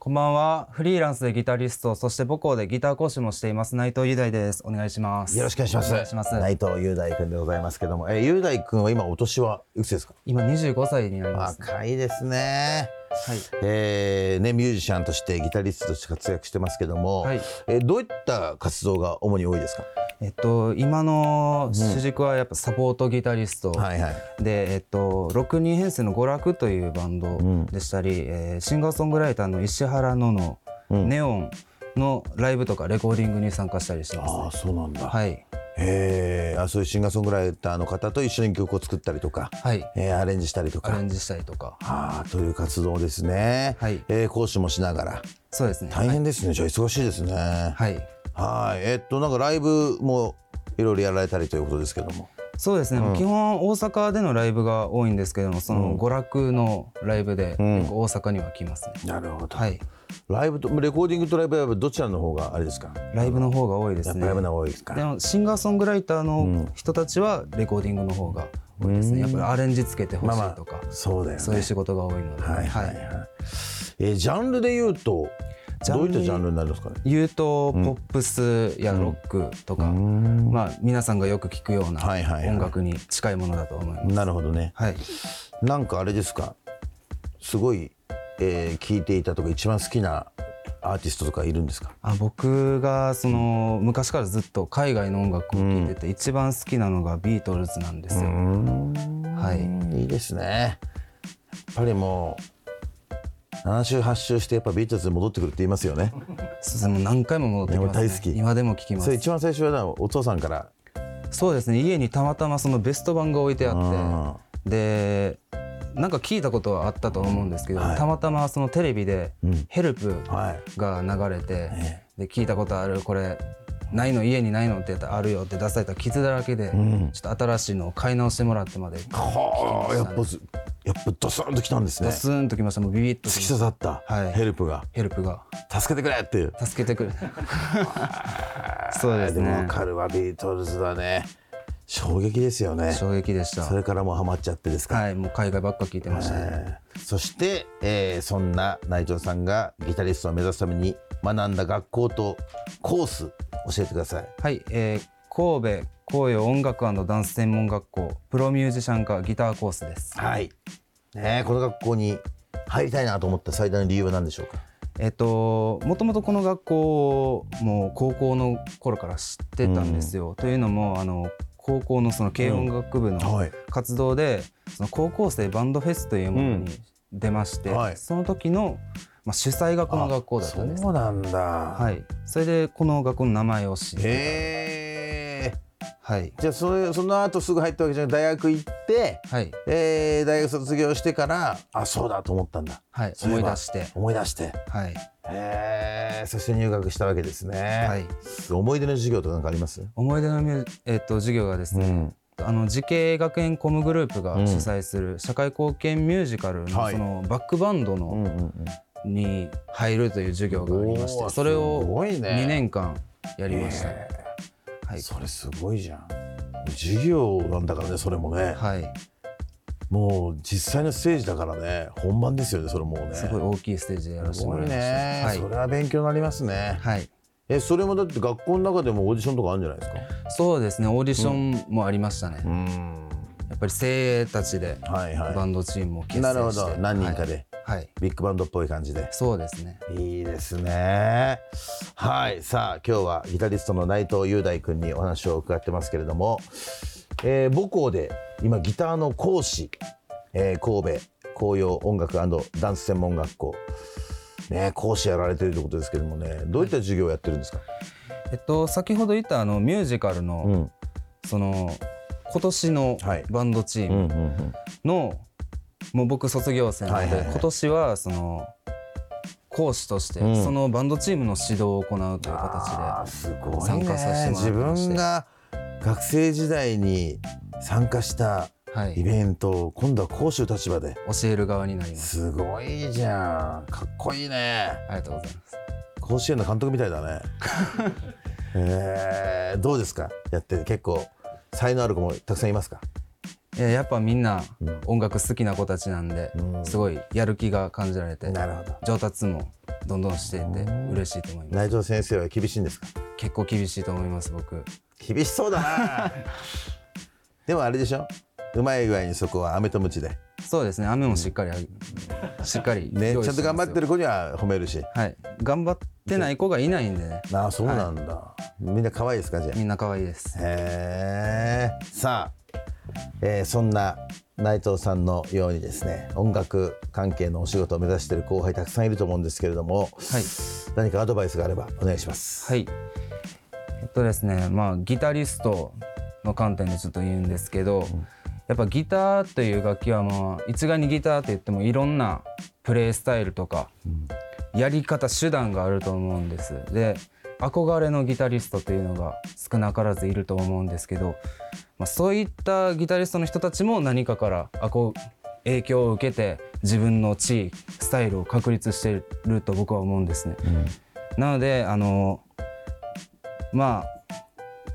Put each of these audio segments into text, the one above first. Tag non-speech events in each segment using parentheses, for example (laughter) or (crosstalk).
こんばんは。フリーランスでギタリスト、そして母校でギター講師もしています内藤雄大です。お願いします。よろしくお願いします。ます内藤雄大君でございますけども、えー、雄大君は今お年はいくつですか？今25歳になります、ね、若いですね。はい、えー、ねミュージシャンとしてギタリストとして活躍してますけども、はい、えー、どういった活動が主に多いですか？えっと、今の主軸はやっぱサポートギタリスト、うんはいはい、で、えっと、6人編成の娯楽というバンドでしたり、うん、えー、シンガーソングライターの石原のの、うん、ネオンのライブとかレコーディングに参加したりしてます、ね、あそうなんだ。はい。へあそういうシンガーソングライターの方と一緒に曲を作ったりとか、はい。えー、アレンジしたりとか。アレンジしたりとか。あという活動ですね、はい。えー、講師もしながら。そうですね。大変ですね、はい、じゃあ忙しいですね。はいはい。えー、っとなんかライブもいろいろやられたりということですけども。そうですね、うん、基本大阪でのライブが多いんですけどもその娯楽のライブで、大阪には来ますね、うん、なるほど、はい、ライブとレコーディングとライブはどちらの方があれですか？ライブの方が多いですね。ライブの方が多いですか？でもシンガーソングライターの人たちはレコーディングの方が多いですね、やっぱりアレンジつけてほしいとか、まあまあ、そうだよ、ね、そういう仕事が多いので、はいはいはい、はい、えー、ジャンルで言うとどういったジャンルになるんですかね？言うとポップスやロックとか、うん、まあ、皆さんがよく聞くような音楽に近いものだと思います。なるほどね、はい、なんかあれですか？すごい、えー、聞いていたとか一番好きなアーティストとかいるんですか？あ僕がその昔からずっと海外の音楽を聴いてて、うん、一番好きなのがビートルズなんですよ。はい、いいですね。やっぱりもう7週8週してやっぱビートルズに戻ってくるって言いますよね。何回も戻ってきます、ね、大好き。今でも聞きます。それ一番最初はお父さんから。そうですね。家にたまたまそのベスト版が置いてあって。でなんか聞いたことはあったと思うんですけど、はい、たまたまそのテレビで「ヘルプが流れて、はい、で聞いたことあるこれないの家にないのって言ったらあるよって出された傷だらけで、うん、ちょっと新しいのを買い直してもらってまで、はあやっぱやっぱドスンときたんですね。ドスンときました。もうビビッと突き刺さった、はい、ヘルプが。ヘルプが。助けてくれって助けてくれ。(laughs) そうですね。でも分かるわビートルズだね衝撃ですよね。衝撃でした。それからもうハマっちゃってですか。はいもう海外ばっか聞いてましたね、えー、そして、えー、そんな内藤さんがギタリストを目指すために学んだ学校とコース教えてください。はい、えー、神戸紅葉音楽ダンス専門学校プロミュージシャン科ギターコースですはいねこの学校に入りたいなと思った最大の理由は何でしょうか？えっと、もともとこの学校も高校の頃から知ってたんですよ。うん、というのもあの高校のその軽音楽部の活動で、うんその高校生バンドフェスというものに出まして、うんはい、その時の、まあ、主催がこの学校だったんです。そうなんだ。はい。それでこの学校の名前を知って。はい、じゃあそれその後すぐ入ったわけじゃなく大学行って、はい。えー、大学卒業してからあそうだと思ったんだ、はい、思い出して。思い出して、はい。えー、そして入学したわけですね、はい、思い出の授業とか何かあります？思い出の、えー、っと授業がですね、うん。あの滋慶学園 COMグループが主催する社会貢献ミュージカルのそのバックバンドのに入るという授業がありましてそれを2年間やりました、はい、それすごいじゃん。授業なんだからねそれもね。はい。もう実際のステージだからね本番ですよねそれもね。すごい大きいステージでやらせてもらいました。ね、はい、それは勉強になりますね。はい。えそれもだって学校の中でもオーディションとかあるんじゃないですか？そうですねオーディションもありましたね、うん、やっぱり精鋭たちでバンドチームを結成して、はいはい、なるほど。何人かで、はい。ビッグバンドっぽい感じで。そうですね。いいですね。はい。さあ今日はギタリストの内藤雄大君にお話を伺ってますけれども、えー母校で今ギターの講師、えー神戸紅葉音楽ダンス専門学校。ね講師やられてるということですけどもね。どういった授業をやってるんですか、えっと先ほど言ったあのミュージカルの、うん。その今年のはい。バンドチームの、もう僕卒業生なので、今年はその講師として、うん。そのバンドチームの指導を行うという形すごいね。参加させてもら自ってまして。分が学生時代に参加したイベントを今度は講師の立場で。教える側になります。すごいじゃん。かっこいいね。ありがとうございます。甲子園の監督みたいだね。(laughs) えー、どうですか？やって。結構才能ある子もたくさんいますか？いややっぱみんなうん。音楽好きな子たちなんで、うん。すごいやる気が感じられてなるほど。上達もどんどんしていて嬉しいと思います。内藤先生は厳しいんですか？結構厳しいと思います僕。厳しそうだな。(laughs) でもあれでしょ？うまい具合にそこは飴とムチで。そうですね。雨もしっかりあげ、しっかり (laughs) ねちゃんと頑張ってる子には褒めるし。はい。頑張ってない子がいないんで。ねああそうなんだ、みんな可愛いですかじゃあ？みんな可愛いです。へえさあ、えーそんな内藤さんのようにですね音楽関係のお仕事を目指している後輩たくさんいると思うんですけれども、はい。何かアドバイスがあればお願いします。はい。えっとですねまあギタリストの観点でちょっと言うんですけど、やっぱギターという楽器はまあ一概にギターって言ってもいろんなプレイスタイルとか、やり方手段があると思うんです。で憧れのギタリストというのが少なからずいると思うんですけど、まあ、そういったギタリストの人たちも何かから影響を受けて自分の地位スタイルを確立していると僕は思うんですね。なのであのまあ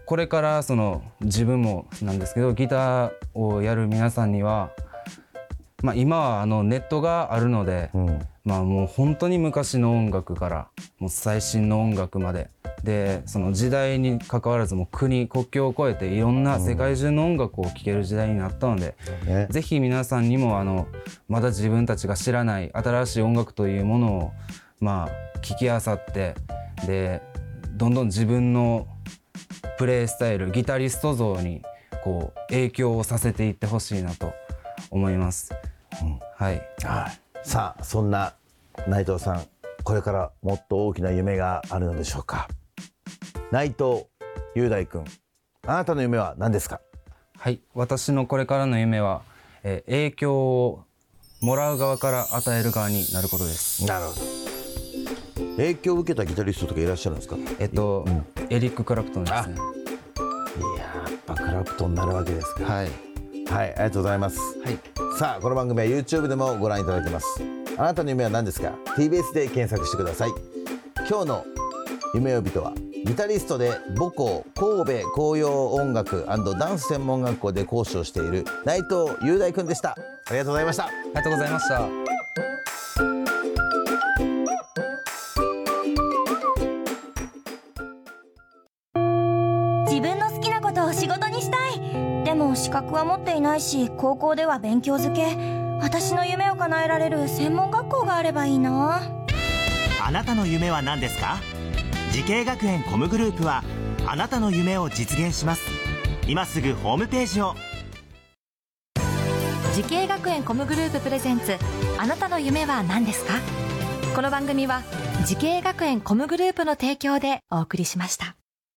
これからその自分もなんですけどギターをやる皆さんには、まあ、今はあのネットがあるので、うんまあもう本当に昔の音楽からもう最新の音楽まででその時代に関わらずもう国国境を越えていろんな世界中の音楽を聴ける時代になったので、ね。ぜひ皆さんにもあのまだ自分たちが知らない新しい音楽というものをまあ聞きあさってでどんどん自分のプレイスタイルギタリスト像にこう影響をさせていってほしいなと思います。はい、はい。さあそんな内藤さんこれからもっと大きな夢があるのでしょうか内藤雄大君あなたの夢は何ですか？はい、私のこれからの夢は、えー影響をもらう側から与える側になることです。なるほど。影響を受けたギタリストとかいらっしゃるんですか？えっと、エリック・クラプトンですね。いやーやっぱクラプトンになるわけですか。はい、はいありがとうございます。はい、さあこの番組は YouTube でもご覧いただけます。あなたの夢は何ですか？TBS で検索してください。今日の夢呼人は？ギタリストで母校神戸紅葉音楽ダンス専門学校で講師をしている内藤雄大君でした。ありがとうございました。ありがとうございました。自分の好きなことを仕事にしたい。でも資格は持っていないし高校では勉強づけ。私の夢を叶えられる専門学校があればいいな。あなたの夢は何ですか？滋慶学園 COMグループはあなたの夢を実現します。今すぐホームページを。滋慶学園 COMグループプレゼンツあなたの夢は何ですか？この番組は滋慶学園 COMグループの提供でお送りしました。